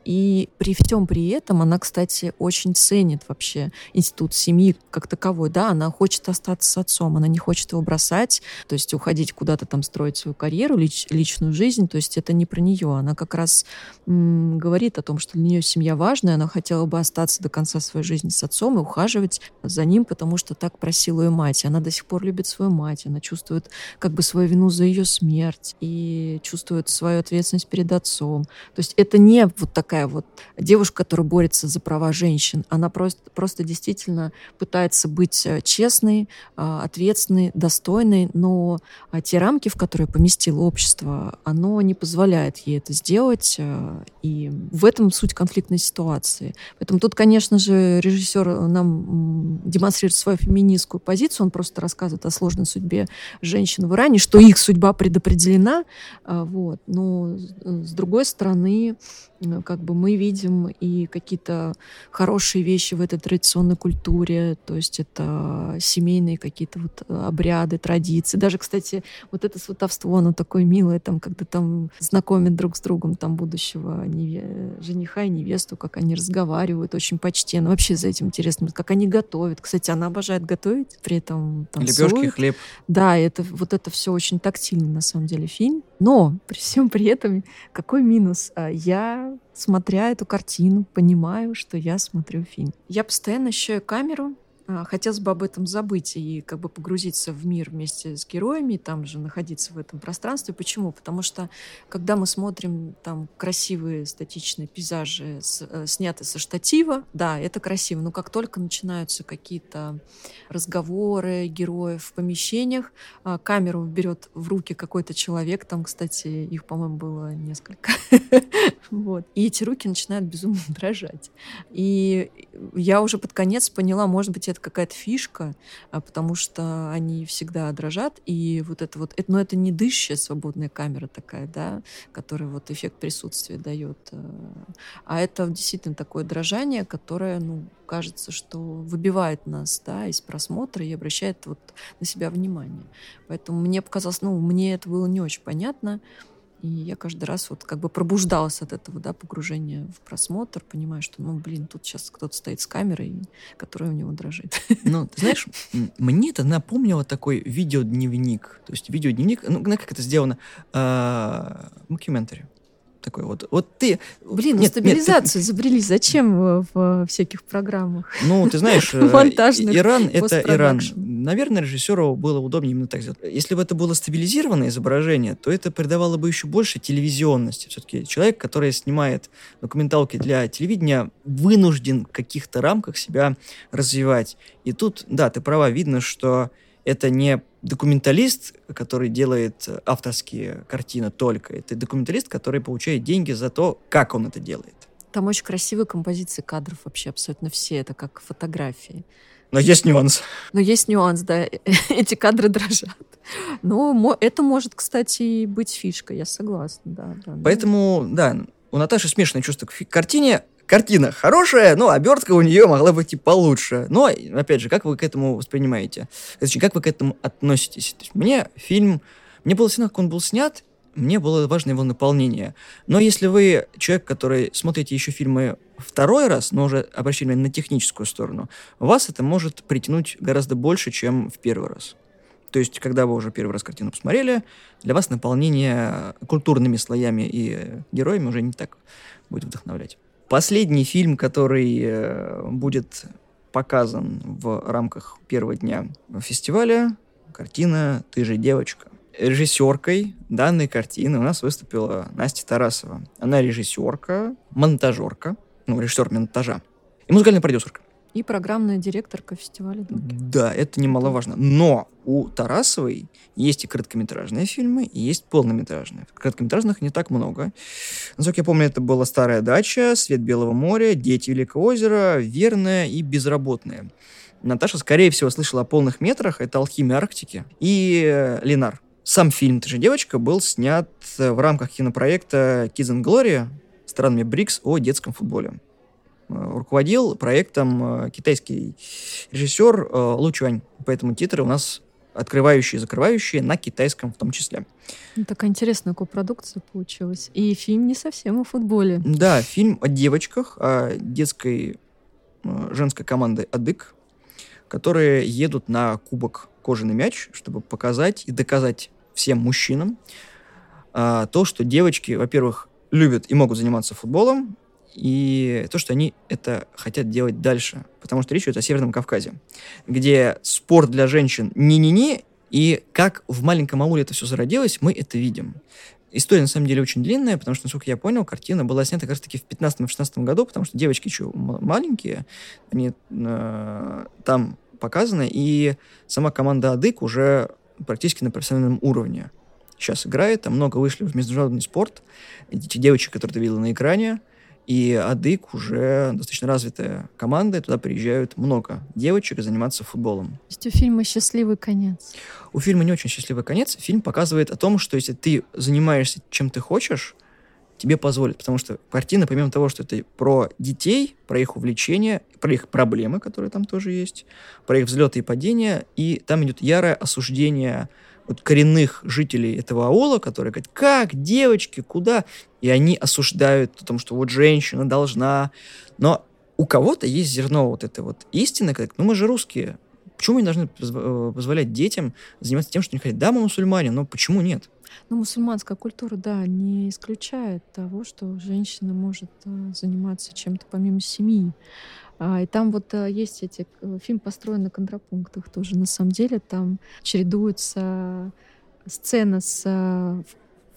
И при всем при этом она, кстати, очень ценит вообще институт семьи как таковой. Да, она хочет остаться с отцом, она не хочет его бросать, то есть уходить куда-то там строить свою карьеру, лич, личную жизнь. То есть это не про нее. Она как раз м, говорит о том, что для нее семья важная, она хотела бы остаться до конца своей жизни с отцом и ухаживать за ним, потому что так просила ее мать. Она до сих пор любит свою мать, она чувствует как бы свою вину за ее смерть и чувствует свою ответственность перед отцом. То есть это не вот такая вот девушка, которая борется за права женщин. Она просто, просто действительно пытается быть э, честной, а, ответственной, достойной, но а, те рамки, в которые поместило общество, оно не позволяет ей это сделать. Э, и в этом суть конфликтной ситуации. Поэтому тут, конечно же, режиссер нам демонстрирует свою феминистскую позицию. Он просто рассказывает о сложной судьбе женщин в Иране, что их судьба предопределена. А, вот. Но э, с другой стороны, как бы мы видим и какие-то хорошие вещи в этой традиционной культуре, то есть это семейные какие-то вот обряды, традиции. Даже, кстати, вот это сватовство, оно такое милое, там, когда там знакомят друг с другом там будущего неве... жениха и невесту, как они разговаривают, очень почтенно. Вообще за этим интересно, как они готовят. Кстати, она обожает готовить, при этом танцует. Лепешки, хлеб. Да, это, вот это все очень тактильно, на самом деле, фильм. Но при всем при этом, какой минус? А, я смотря эту картину, понимаю, что я смотрю фильм. Я постоянно ощущаю камеру, хотелось бы об этом забыть и как бы погрузиться в мир вместе с героями, там же находиться в этом пространстве. Почему? Потому что когда мы смотрим там красивые статичные пейзажи, с, э, снятые со штатива, да, это красиво, но как только начинаются какие-то разговоры героев в помещениях, э, камеру берет в руки какой-то человек, там, кстати, их, по-моему, было несколько, вот, и эти руки начинают безумно дрожать. И я уже под конец поняла, может быть, это это какая-то фишка, а, потому что они всегда дрожат, и вот это вот, это, но это не дышащая свободная камера такая, да, которая вот эффект присутствия дает, а, а это действительно такое дрожание, которое, ну, кажется, что выбивает нас, да, из просмотра и обращает вот на себя внимание. Поэтому мне показалось, ну, мне это было не очень понятно, и я каждый раз вот как бы пробуждалась от этого, да, погружения в просмотр, понимаю, что, ну, блин, тут сейчас кто-то стоит с камерой, которая у него дрожит. Ну, ты знаешь, мне это напомнило такой видеодневник. То есть видеодневник, ну, как это сделано? Мокюментари. Такое вот. Вот ты... Блин, ну стабилизацию нет, изобрели. Зачем в, в всяких программах? Ну, ты знаешь, э, Иран — это Иран. Наверное, режиссеру было удобнее именно так сделать. Если бы это было стабилизированное изображение, то это придавало бы еще больше телевизионности. Все-таки человек, который снимает документалки для телевидения, вынужден в каких-то рамках себя развивать. И тут, да, ты права, видно, что это не документалист, который делает авторские картины только. Это документалист, который получает деньги за то, как он это делает. Там очень красивые композиции кадров вообще абсолютно все. Это как фотографии. Но есть нюанс. Но есть нюанс, да. Эти кадры дрожат. Но это может, кстати, быть фишкой, я согласна, да. да Поэтому, да, у Наташи смешанное чувство к картине. Картина хорошая, но обертка у нее могла быть и получше. Но, опять же, как вы к этому воспринимаете? Точнее, как вы к этому относитесь? То есть, мне фильм... Мне было сильно, как он был снят, мне было важно его наполнение. Но если вы человек, который смотрите еще фильмы второй раз, но уже обращали на техническую сторону, вас это может притянуть гораздо больше, чем в первый раз. То есть, когда вы уже первый раз картину посмотрели, для вас наполнение культурными слоями и героями уже не так будет вдохновлять. Последний фильм, который э, будет показан в рамках первого дня фестиваля, картина «Ты же девочка». Режиссеркой данной картины у нас выступила Настя Тарасова. Она режиссерка, монтажерка, ну, режиссер монтажа и музыкальная продюсерка и программная директорка фестиваля. Да, это немаловажно. Но у Тарасовой есть и короткометражные фильмы, и есть полнометражные. Короткометражных не так много. Насколько я помню, это была «Старая дача», «Свет Белого моря», «Дети Великого озера», «Верная» и «Безработная». Наташа, скорее всего, слышала о полных метрах. Это «Алхимия Арктики» и э, «Ленар». Сам фильм «Ты же девочка» был снят в рамках кинопроекта «Kids and Glory» странами БРИКС о детском футболе. Э, руководил проектом э, китайский режиссер э, Лу Чуань. Поэтому титры у нас открывающие и закрывающие на китайском в том числе. Ну, такая интересная копродукция получилась. И фильм не совсем о футболе. Да, фильм о девочках, о детской женской команды «Адык», которые едут на кубок «Кожаный мяч», чтобы показать и доказать всем мужчинам а, то, что девочки, во-первых, любят и могут заниматься футболом, и то, что они это хотят делать дальше. Потому что речь идет о Северном Кавказе, где спорт для женщин не-не-не, и как в маленьком ауле это все зародилось, мы это видим. История, на самом деле, очень длинная, потому что, насколько я понял, картина была снята как раз-таки в 15-16 году, потому что девочки еще маленькие, они э, там показаны, и сама команда Адык уже практически на профессиональном уровне сейчас играет, там много вышли в международный спорт. Эти девочки, которые ты видел на экране, и Адык уже достаточно развитая команда, и туда приезжают много девочек заниматься футболом. То есть у фильма счастливый конец? У фильма не очень счастливый конец. Фильм показывает о том, что если ты занимаешься чем ты хочешь, тебе позволят. Потому что картина, помимо того, что это про детей, про их увлечения, про их проблемы, которые там тоже есть, про их взлеты и падения, и там идет ярое осуждение вот коренных жителей этого аула, которые говорят, как, девочки, куда? И они осуждают о том, что вот женщина должна. Но у кого-то есть зерно вот этой вот истины, как, ну мы же русские, почему мы не должны э, позволять детям заниматься тем, что они хотят? Да, мы мусульмане, но почему нет? Ну, мусульманская культура, да, не исключает того, что женщина может э, заниматься чем-то помимо семьи. А, и там вот а, есть эти... Э, фильм построен на контрапунктах тоже. На самом деле там чередуются сцена с а,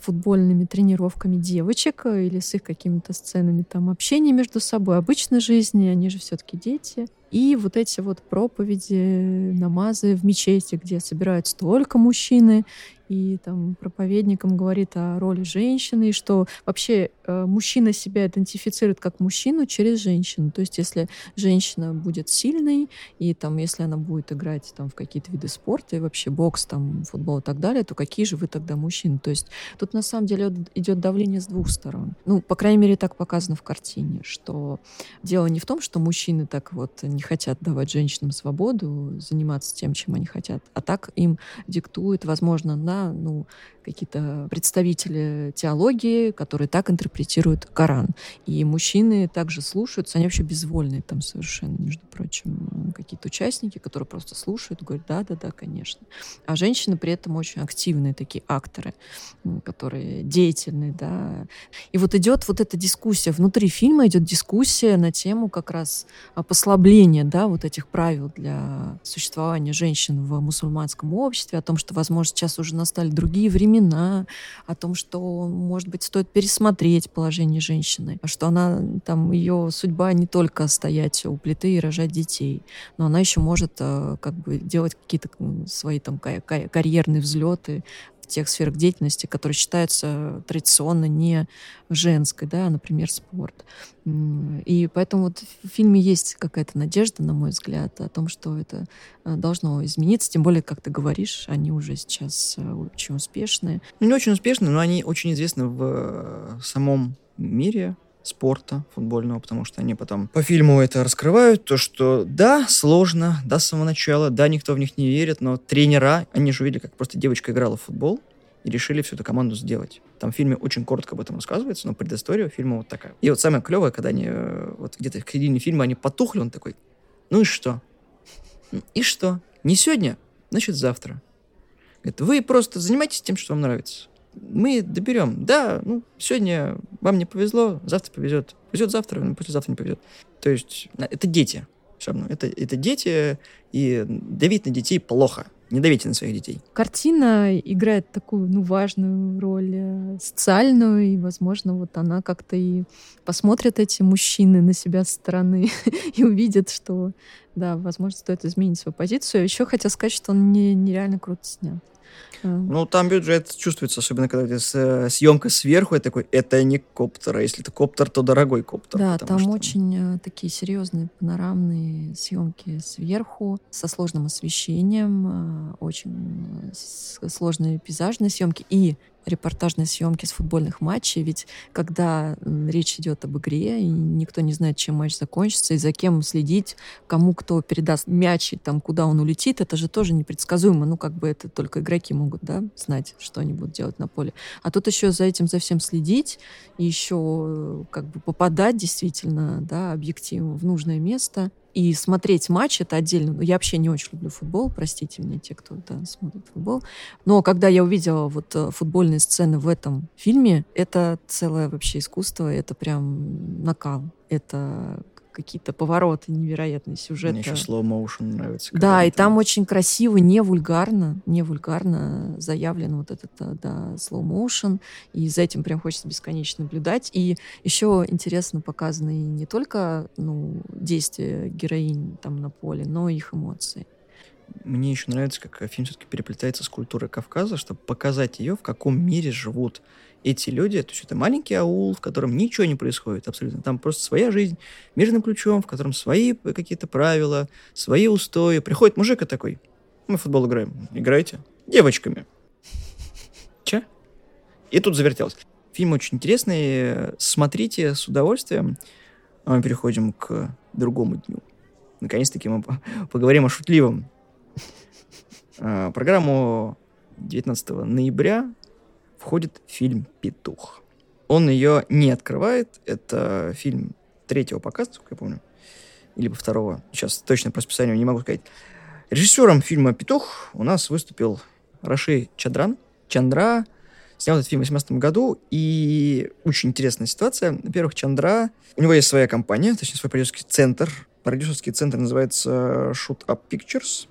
футбольными тренировками девочек э, или с их какими-то сценами там общения между собой, обычной жизни, они же все-таки дети. И вот эти вот проповеди, намазы в мечети, где собираются только мужчины, и там проповедником говорит о роли женщины, и что вообще э, мужчина себя идентифицирует как мужчину через женщину. То есть если женщина будет сильной, и там если она будет играть там в какие-то виды спорта, и вообще бокс, там, футбол и так далее, то какие же вы тогда мужчины? То есть тут на самом деле идет давление с двух сторон. Ну, по крайней мере, так показано в картине, что дело не в том, что мужчины так вот не хотят давать женщинам свободу заниматься тем, чем они хотят, а так им диктует, возможно, на ну, какие-то представители теологии, которые так интерпретируют Коран. И мужчины также слушаются, они вообще безвольные там совершенно, между прочим, какие-то участники, которые просто слушают, говорят, да-да-да, конечно. А женщины при этом очень активные такие акторы, которые деятельные, да. И вот идет вот эта дискуссия, внутри фильма идет дискуссия на тему как раз послабления, да, вот этих правил для существования женщин в мусульманском обществе, о том, что, возможно, сейчас уже настали другие времена, о том, что, может быть, стоит пересмотреть положение женщины, что она, там, ее судьба не только стоять у плиты и рожать детей, но она еще может э, как бы делать какие-то свои там карьерные взлеты, тех сферах деятельности, которые считаются традиционно не женской, да, например, спорт. И поэтому вот в фильме есть какая-то надежда, на мой взгляд, о том, что это э, должно измениться. Тем более, как ты говоришь, они уже сейчас э, очень успешные. Не очень успешные, но они очень известны в э, самом мире спорта футбольного, потому что они потом по фильму это раскрывают, то, что да, сложно, да, с самого начала, да, никто в них не верит, но тренера, они же увидели, как просто девочка играла в футбол, и решили всю эту команду сделать. Там в фильме очень коротко об этом рассказывается, но предыстория фильма вот такая. И вот самое клевое, когда они э, вот где-то в середине фильма они потухли, он такой, ну и что? И что? Не сегодня, значит завтра. Говорит, вы просто занимайтесь тем, что вам нравится мы доберем. Да, ну, сегодня вам не повезло, завтра повезет. Повезет завтра, но послезавтра не повезет. То есть это дети. Все равно. Это, это дети, и давить на детей плохо. Не давите на своих детей. Картина играет такую ну, важную роль э, социальную, и, возможно, вот она как-то и посмотрят эти мужчины на себя со стороны и увидят, что, да, возможно, стоит изменить свою позицию. Еще хотел сказать, что он не, нереально круто снят. Ну, там бюджет чувствуется, особенно когда э, съемка сверху, я такой, это не коптер, а если это коптер, то дорогой коптер. Да, там что... очень э, такие серьезные панорамные съемки сверху, со сложным освещением, э, очень сложные пейзажные съемки. И репортажные съемки с футбольных матчей, ведь когда речь идет об игре, и никто не знает, чем матч закончится, и за кем следить, кому кто передаст мяч, и там, куда он улетит, это же тоже непредсказуемо. Ну, как бы это только игроки могут, да, знать, что они будут делать на поле. А тут еще за этим, за всем следить, и еще э, как бы попадать действительно, да, объективно в нужное место. И смотреть матч это отдельно. Ну, я вообще не очень люблю футбол, простите меня, те, кто да, смотрит футбол. Но когда я увидела вот э, футбольные сцены в этом фильме, это целое вообще искусство, это прям накал. Это какие-то повороты невероятные сюжеты. Мне еще slow motion нравится. Да, и там очень красиво, не вульгарно, не вульгарно заявлен вот этот, э, да, slow motion, и за этим прям хочется бесконечно наблюдать. И еще интересно показаны не только, ну, действия героинь там на поле, но и их эмоции. Мне еще нравится, как фильм все-таки переплетается с культурой Кавказа, чтобы показать ее, в каком мире живут эти люди, то есть это маленький аул, в котором ничего не происходит абсолютно. Там просто своя жизнь мирным ключом, в котором свои какие-то правила, свои устои. Приходит мужик и такой, мы в футбол играем. Играете? Девочками. Че? И тут завертелось. Фильм очень интересный. Смотрите с удовольствием. А мы переходим к другому дню. Наконец-таки мы поговорим о шутливом. А, программу 19 ноября входит фильм «Петух». Он ее не открывает. Это фильм третьего показа, насколько я помню. Либо второго. Сейчас точно по расписанию не могу сказать. Режиссером фильма «Петух» у нас выступил Раши Чадран. Чандра снял этот фильм в 2018 году, и очень интересная ситуация. Во-первых, Чандра, у него есть своя компания, точнее, свой продюсерский центр. Продюсерский центр называется Shoot Up Pictures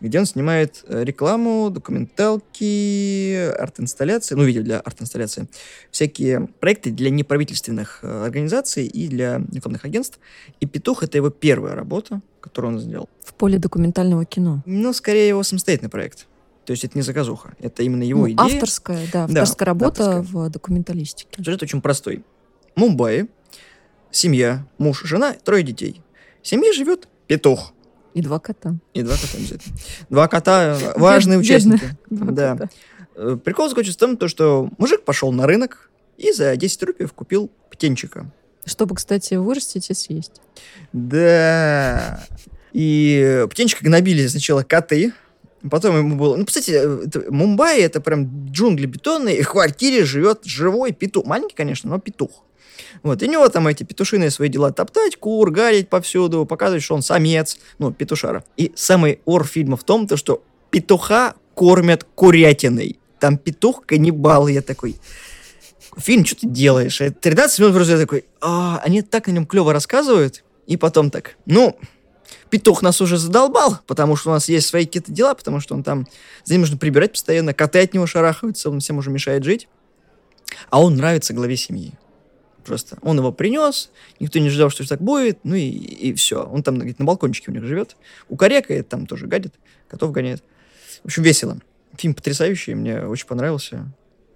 где он снимает э, рекламу, документалки, арт-инсталляции, ну, видео для арт-инсталляции, всякие проекты для неправительственных э, организаций и для рекламных агентств. И «Петух» — это его первая работа, которую он сделал. В поле документального кино? Ну, скорее его самостоятельный проект. То есть это не заказуха, это именно его ну, идея. Авторская, да, авторская да, работа авторская. в документалистике. Сюжет очень простой. Мумбаи, семья, муж, жена, трое детей. В семье живет петух. И два кота. И два кота обязательно. Два кота — важные участники. Да. Э, прикол заключается в том, что мужик пошел на рынок и за 10 рупий купил птенчика. Чтобы, кстати, вырастить и съесть. Да. И птенчика гнобили сначала коты, Потом ему было... Ну, кстати, это, Мумбаи — это прям джунгли бетонные, и в квартире живет живой петух. Маленький, конечно, но петух. Вот, и у него там эти петушиные свои дела топтать, кур, гадить повсюду, показывать, что он самец, ну, петушара. И самый ор фильма в том, то, что петуха кормят курятиной. Там петух каннибал, я такой... Фильм, что ты делаешь? 13 минут вроде такой, а, они так на нем клево рассказывают, и потом так, ну, петух нас уже задолбал, потому что у нас есть свои какие-то дела, потому что он там, за ним нужно прибирать постоянно, коты от него шарахаются, он всем уже мешает жить. А он нравится главе семьи. Просто он его принес, никто не ждал, что так будет, ну и, и все. Он там говорит, на балкончике у них живет. У корекает, там тоже гадит, котов гоняет. В общем, весело. Фильм потрясающий, мне очень понравился.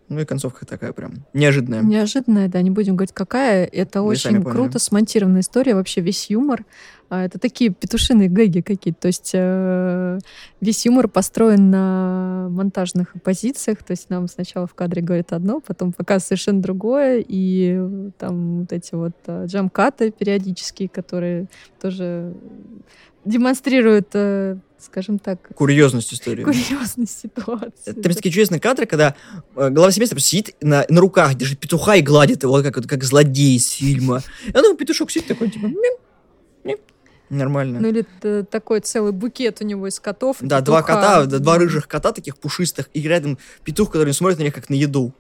Ну и концовка такая прям неожиданная. Неожиданная, да, не будем говорить какая. Это Вы сами очень поняли. круто смонтированная история, вообще весь юмор. а, Это такие петушиные гэги какие-то. То есть э, весь юмор построен на монтажных позициях. То есть нам сначала в кадре говорят одно, потом показывают совершенно другое. И там вот эти вот э, джамкаты периодические, которые тоже демонстрируют, э, скажем так, Курьезность истории. курьезность ситуации. Там есть такие чудесные кадры, когда э, глава семейства сидит на, на руках, держит петуха и гладит его, как, как злодей из фильма. И ну, петушок сидит такой, типа, мим, мим. Нормально. Ну или т- такой целый букет у него из котов. да, два петуха. кота, да, два рыжих кота таких пушистых, и рядом петух, который смотрит на них как на еду.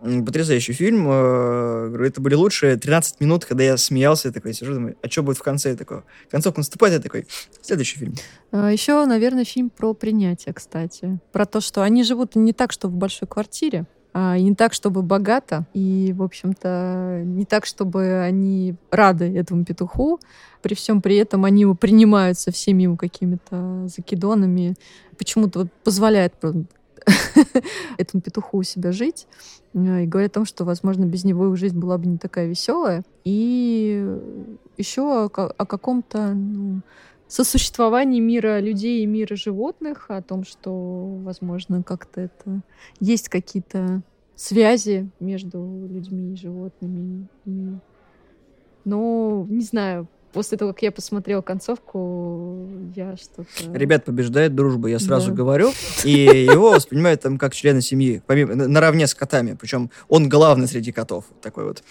Потрясающий фильм. э, Это были лучшие 13 минут, когда я смеялся, я такой сижу, думаю, а что будет в конце? Я такой, концовка наступает, я такой, следующий фильм. А, Еще, наверное, фильм про принятие, кстати. Про то, что они живут не так, что в большой квартире, а не так, чтобы богато, и, в общем-то, не так, чтобы они рады этому петуху. При всем при этом они его принимают со всеми его какими-то закидонами. Почему-то вот позволяет этому петуху у себя жить. э, И говорят о том, что, возможно, без него их жизнь была бы не такая веселая. И еще о, о каком-то ну, сосуществовании мира людей и мира животных, о том, что, возможно, как-то это есть какие-то связи между людьми и животными. И... Но, не знаю, после того, как я посмотрела концовку, я что-то... Ребят, побеждает дружба, я сразу Да. говорю. И его воспринимают там как члена семьи, помимо, на- наравне с котами. Причем он главный среди котов. Такой вот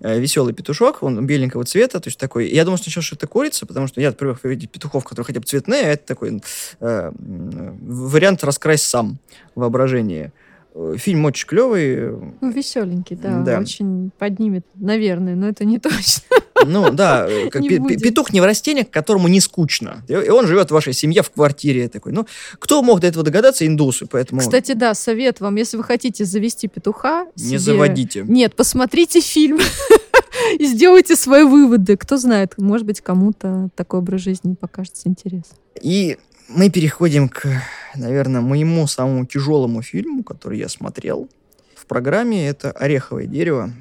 веселый петушок, он беленького цвета, то есть такой. Я думал сначала, что это курица, потому что я привык видеть петухов, которые хотя бы цветные, а это такой э, вариант раскрась сам в воображении. Э, Фильм очень клевый. Ну, веселенький, да, Да. очень поднимет, наверное, но это не точно. Ну да, э, как Не петух не в растениях, которому не скучно. И и он живет в вашей семье в квартире такой. Ну, кто мог до этого догадаться? Индусы, поэтому Кстати, да, совет вам, если вы хотите завести петуха, не себе- заводите. Нет, посмотрите фильм и сделайте свои выводы. Кто знает, может быть, кому-то такой образ жизни покажется интересным. И мы переходим к, наверное, моему самому тяжелому фильму, который я смотрел в программе. Это «Ореховое дерево».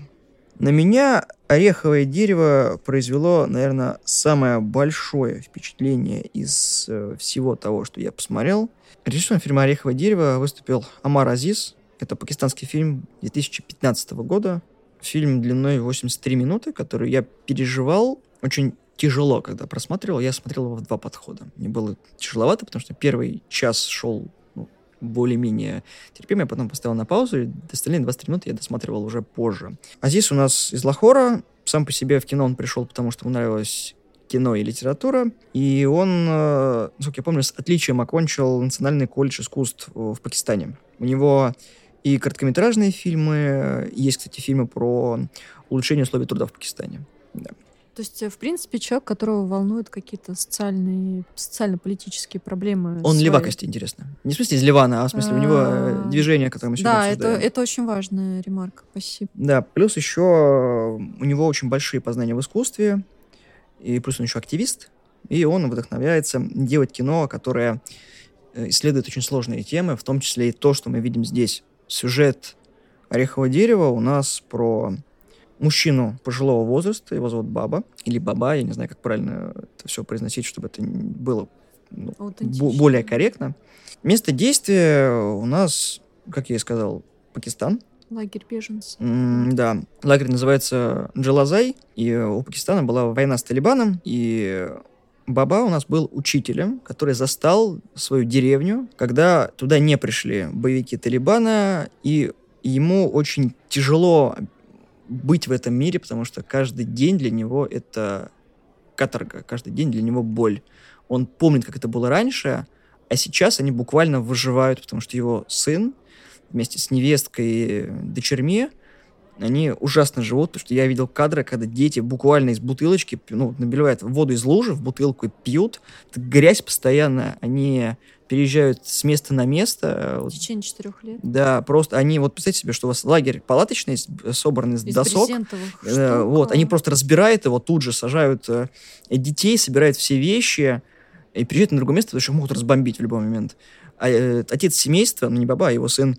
На меня «Ореховое дерево» произвело, наверное, самое большое впечатление из э, всего того, что я посмотрел. Режиссером фильма «Ореховое дерево» выступил Амар Азиз. Это пакистанский фильм 2015 года. Фильм длиной 83 минуты, который я переживал очень тяжело, когда просматривал. Я смотрел его в два подхода. Мне было тяжеловато, потому что первый час шел более-менее терпимо. Я потом поставил на паузу, и остальные 23 минуты я досматривал уже позже. А здесь у нас из Лахора. Сам по себе в кино он пришел, потому что ему нравилось кино и литература. И он, э, насколько я помню, с отличием окончил Национальный колледж искусств в Пакистане. У него и короткометражные фильмы, есть, кстати, фильмы про улучшение условий труда в Пакистане. Да. То есть, э, в принципе, человек, которого волнуют какие-то социальные, социально-политические проблемы. Он свои. левакости, интересно. Не в смысле из Ливана, а в смысле у него э, А, движение, которое мы сегодня Да, это, это очень важная ремарка. Спасибо. Да, плюс еще у него очень большие познания в искусстве, и плюс он еще активист, и он вдохновляется делать кино, которое э, исследует очень сложные темы, в том числе и то, что мы видим здесь. Сюжет «Орехового дерева» у нас про мужчину пожилого возраста, его зовут Баба, или Баба, я не знаю, как правильно это все произносить, чтобы это было ну, более корректно. Место действия у нас, как я и сказал, Пакистан. Лагерь беженцев. М, Да, лагерь называется Джалазай, и у Пакистана была война с Талибаном, и Баба у нас был учителем, который застал свою деревню, когда туда не пришли боевики Талибана, и ему очень тяжело быть в этом мире, потому что каждый день для него это каторга, каждый день для него боль. Он помнит, как это было раньше, а сейчас они буквально выживают, потому что его сын вместе с невесткой и дочерьми они ужасно живут, потому что я видел кадры, когда дети буквально из бутылочки, ну, набивают воду из лужи в бутылку и пьют. Это грязь постоянно. Они переезжают с места на место. В течение четырех лет? Да, просто они, вот представьте себе, что у вас лагерь палаточный, собранный из, из досок. Э, вот, они просто разбирают его, тут же сажают э, детей, собирают все вещи и приезжают на другое место, потому что могут разбомбить в любой момент. А, э, отец семейства, ну не баба, а его сын,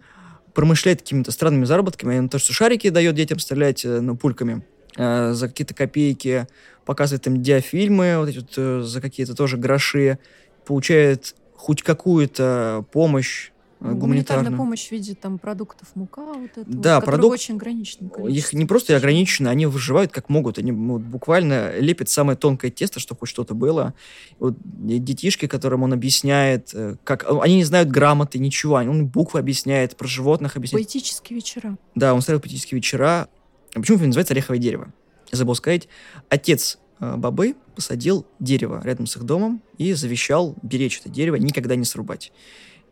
промышляет какими-то странными заработками. Он то, что шарики дает детям стрелять э, ну, пульками э, за какие-то копейки, показывает им диафильмы вот эти вот, э, за какие-то тоже гроши, получает хоть какую-то помощь ну, гуманитарная помощь в виде там продуктов мука, вот это, да, вот, продукт... очень ограничено. Их не просто ограничено, они выживают как могут. Они вот, буквально лепят самое тонкое тесто, чтобы хоть что-то было. Вот детишки, которым он объясняет, э, как они не знают грамоты, ничего. Он буквы объясняет, про животных объясняет. Поэтические вечера. Да, он ставил поэтические вечера. А почему фильм называется «Ореховое дерево»? Я забыл сказать. Отец э, бабы посадил дерево рядом с их домом и завещал беречь это дерево, никогда не срубать.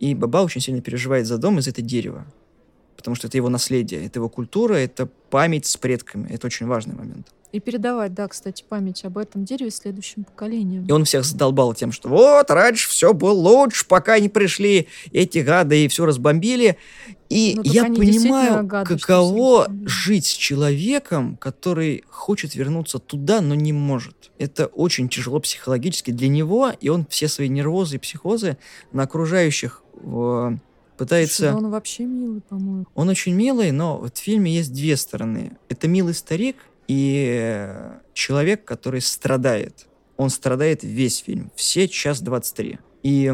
И Баба очень сильно переживает за дом из этого дерева, потому что это его наследие, это его культура, это память с предками. Это очень важный момент. И передавать, да, кстати, память об этом дереве следующим поколениям. И он всех задолбал тем, что вот, раньше все было лучше, пока не пришли эти гады и все разбомбили. И ну, я понимаю, гады, каково жить с человеком, который хочет вернуться туда, но не может. Это очень тяжело психологически для него, и он все свои нервозы и психозы на окружающих э, пытается... Слушай, он вообще милый, по-моему. Он очень милый, но в фильме есть две стороны. Это милый старик, и человек, который страдает. Он страдает весь фильм, все час 23. И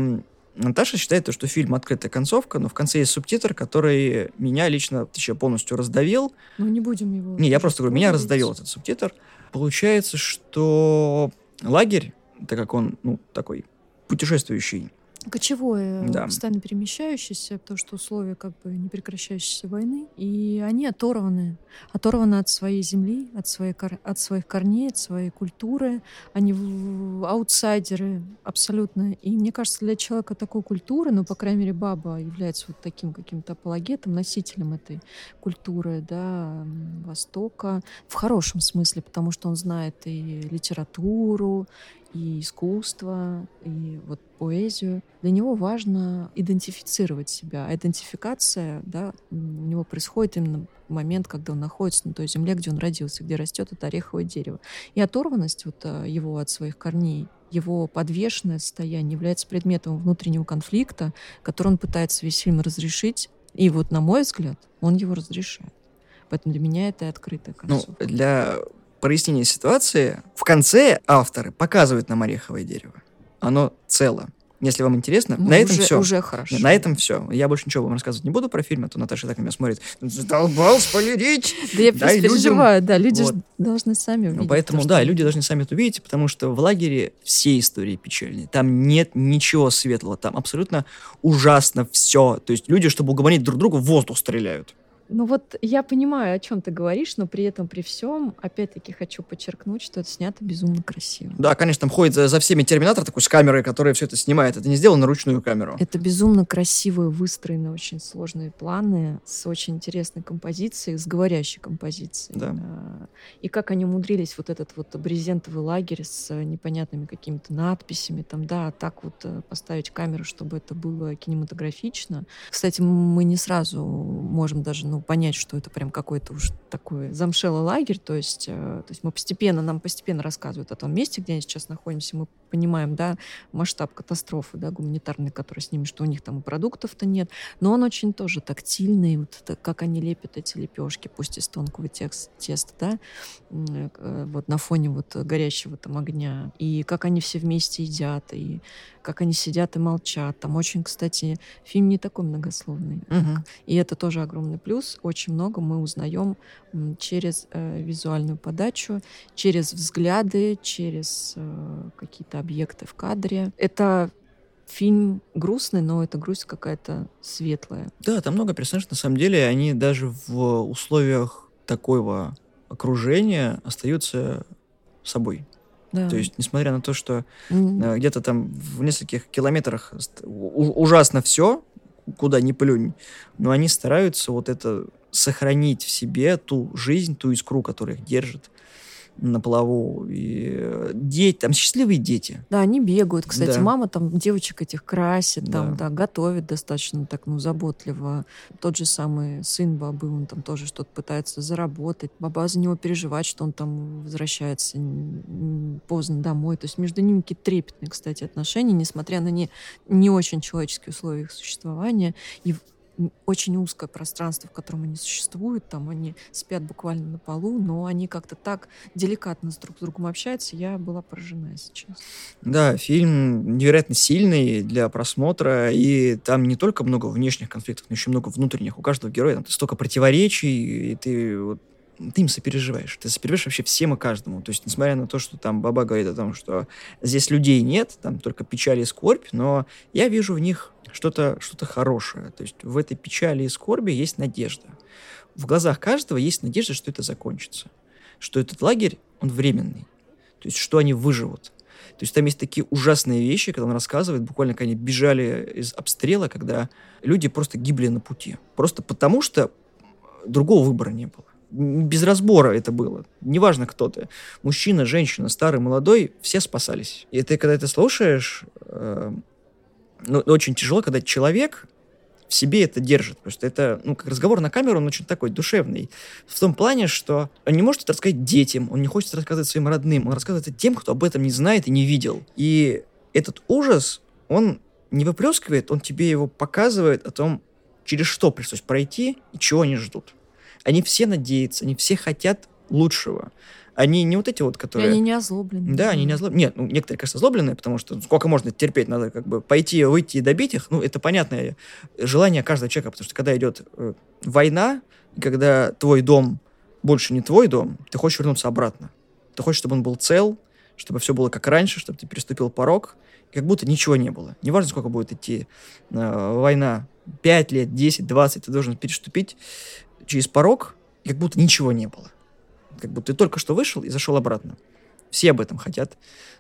Наташа считает, что фильм открытая концовка, но в конце есть субтитр, который меня лично еще полностью раздавил. Ну, не будем его... Не, я просто говорю, меня раздавил этот субтитр. Получается, что лагерь, так как он, ну, такой путешествующий кочевое, да. постоянно перемещающееся, потому что условия как бы непрекращающейся войны, и они оторваны, оторваны от своей земли, от, своей, от своих корней, от своей культуры, они аутсайдеры абсолютно. И мне кажется, для человека такой культуры, ну, по крайней мере, баба является вот таким каким-то апологетом, носителем этой культуры, да, Востока, в хорошем смысле, потому что он знает и литературу, и искусство, и вот поэзию. Для него важно идентифицировать себя. А идентификация, да, у него происходит именно в момент, когда он находится на той земле, где он родился, где растет это ореховое дерево. И оторванность вот а, его от своих корней, его подвешенное состояние является предметом внутреннего конфликта, который он пытается весь фильм разрешить. И вот, на мой взгляд, он его разрешает. Поэтому для меня это открытая ну, концовка. Ну, для прояснения ситуации, в конце авторы показывают нам ореховое дерево. Оно цело. Если вам интересно, ну, на этом уже, все. Уже хорошо. На этом все. Я больше ничего вам рассказывать не буду про фильм, а то Наташа так на меня смотрит. Задолбал спойлерить! Да я переживаю, да, люди вот. должны сами увидеть. Ну, поэтому, то, да, люди должны сами это увидеть, потому что в лагере все истории печальные. Там нет ничего светлого, там абсолютно ужасно все. То есть люди, чтобы угомонить друг друга, в воздух стреляют. Ну вот я понимаю, о чем ты говоришь, но при этом, при всем, опять-таки хочу подчеркнуть, что это снято безумно красиво. Да, конечно, там ходит за, за всеми терминатор такой с камерой, которая все это снимает. Это не сделано ручную камеру. Это безумно красивые, выстроенные, очень сложные планы с очень интересной композицией, с говорящей композицией. Да. И как они умудрились вот этот вот брезентовый лагерь с непонятными какими-то надписями, там, да, так вот э, поставить камеру, чтобы это было кинематографично. Кстати, мы не сразу можем даже, ну, понять, что это прям какой-то уж такой замшелый лагерь. То есть, э, то есть мы постепенно, нам постепенно рассказывают о том месте, где они сейчас находимся. Мы понимаем, да, масштаб катастрофы, да, гуманитарной, которая с ними, что у них там продуктов-то нет. Но он очень тоже тактильный, вот это, как они лепят эти лепешки, пусть из тонкого теста, да. э, вот на фоне вот горящего там огня, и как они все вместе едят, и как они сидят и молчат. Там очень, кстати, фильм не такой многословный. Мгм. И это тоже огромный плюс. Очень много мы узнаем через э, визуальную подачу, через взгляды, через э, какие-то объекты в кадре. Это фильм грустный, но это грусть какая-то светлая. Да, там много персонажей, на самом деле, они даже в условиях такого окружения остаются собой. Да. То есть, несмотря на то, что э, где-то там в нескольких километрах ужасно все, куда ни плюнь, но они стараются вот это сохранить в себе ту жизнь, ту искру, которая их держит на плаву. И дети, там счастливые дети. Да, они бегают. Кстати, Да. мама там девочек этих красит, там, Да. да, готовит достаточно так, ну, заботливо. Тот же самый сын бабы, он там тоже что-то пытается заработать. Баба за него переживает, что он там возвращается поздно домой. То есть между ними какие-то трепетные, кстати, отношения, несмотря на не, не очень человеческие условия их существования. И очень узкое пространство, в котором они существуют, там они спят буквально на полу, но они как-то так деликатно с друг с другом общаются, я была поражена, честно. Да, фильм невероятно сильный для просмотра, и там не только много внешних конфликтов, но еще много внутренних. У каждого героя там столько противоречий, и ты вот ты им сопереживаешь. Ты сопереживаешь вообще всем и каждому. То есть, несмотря на то, что там Баба говорит о том, что здесь людей нет, там только печаль и скорбь, но я вижу в них что-то что хорошее. То есть в этой печали и скорби есть надежда. В глазах каждого есть надежда, что это закончится. Что этот лагерь, он временный. То есть, что они выживут. То есть там есть такие ужасные вещи, когда он рассказывает, буквально, как они бежали из обстрела, когда люди просто гибли на пути. Просто потому, что другого выбора не было. Без разбора это было. Неважно, кто ты. Мужчина, женщина, старый, молодой, все спасались. И ты, когда это слушаешь, э, ну, очень тяжело, когда человек в себе это держит. Просто это, ну, как разговор на камеру, он очень такой душевный. В том плане, что он не может это рассказать детям, он не хочет рассказывать своим родным, он рассказывает это тем, кто об этом не знает и не видел. И этот ужас, он не выплескивает, он тебе его показывает о том, через что пришлось пройти и чего они ждут. Они все надеются, они все хотят лучшего. Они не вот эти вот, И которые... они не озлоблены. Да, они не озлобленные. Нет, ну, некоторые, конечно, озлобленные, потому что сколько можно терпеть, надо как бы пойти, выйти и добить их. Ну, это понятное желание каждого человека, потому что когда идет э, война, и когда твой дом больше не твой дом, ты хочешь вернуться обратно. Ты хочешь, чтобы он был цел, чтобы все было как раньше, чтобы ты переступил порог, и как будто ничего не было. Неважно, сколько будет идти э, война, 5 лет, 10, 20, ты должен переступить через порог, как будто ничего не было. Как будто ты только что вышел и зашел обратно. Все об этом хотят.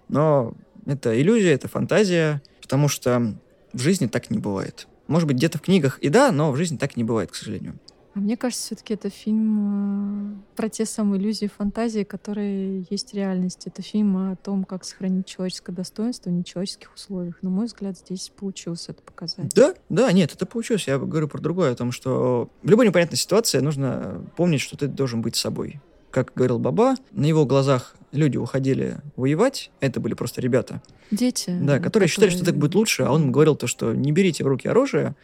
Но это иллюзия, это фантазия, потому что в жизни так не бывает. Может быть, где-то в книгах и да, но в жизни так не бывает, к сожалению. А мне кажется, все-таки это фильм э, про те самые иллюзии и фантазии, которые есть в реальности. Это фильм о том, как сохранить человеческое достоинство в нечеловеческих условиях. На мой взгляд, здесь получилось это показать. Да, да, нет, это получилось. Я говорю про другое, о том, что в любой непонятной ситуации нужно помнить, что ты должен быть собой. Как говорил Баба, на его глазах люди уходили воевать, это были просто ребята, Дети. да, которые считали, что так будет лучше, а он говорил то, что не берите в руки оружие,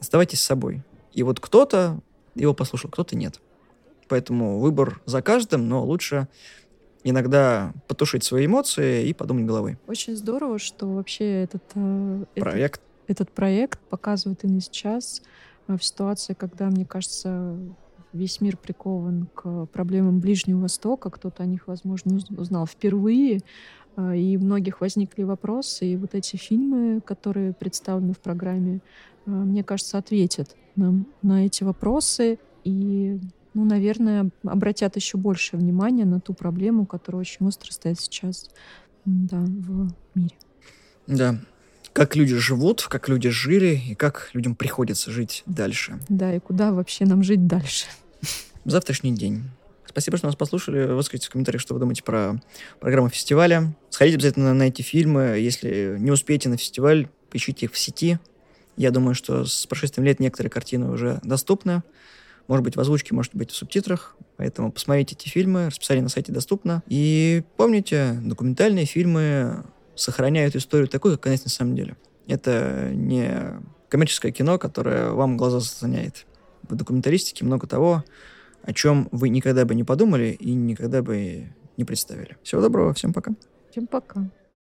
оставайтесь с собой. И вот кто-то его послушал, кто-то нет. Поэтому выбор за каждым, но лучше иногда потушить свои эмоции и подумать головой. Очень здорово, что вообще этот, э, этот, Проект. этот проект показывает именно сейчас э, в ситуации, когда, мне кажется, весь мир прикован к проблемам Ближнего Востока. Кто-то о них, возможно, уз- узнал впервые. э, И у многих возникли вопросы. И вот эти фильмы, которые представлены в программе, мне кажется, ответят нам на эти вопросы. И ну, наверное, обратят еще больше внимания на ту проблему, которая очень остро стоит сейчас да, в мире. Да. Как люди живут, как люди жили и как людям приходится жить дальше. Да, и куда вообще нам жить дальше? Завтрашний день. Спасибо, что нас послушали. Выскажите в комментариях, что вы думаете про программу фестиваля. Сходите обязательно на эти фильмы. Если не успеете на фестиваль, поищите их в сети. Я думаю, что с прошествием лет некоторые картины уже доступны. Может быть, в озвучке, может быть, в субтитрах. Поэтому посмотрите эти фильмы. Расписание на сайте доступно. И помните, документальные фильмы сохраняют историю такой, как она есть на самом деле. Это не коммерческое кино, которое вам глаза заслоняет. В документалистике много того, о чем вы никогда бы не подумали и никогда бы не представили. Всего доброго, всем пока. Всем пока.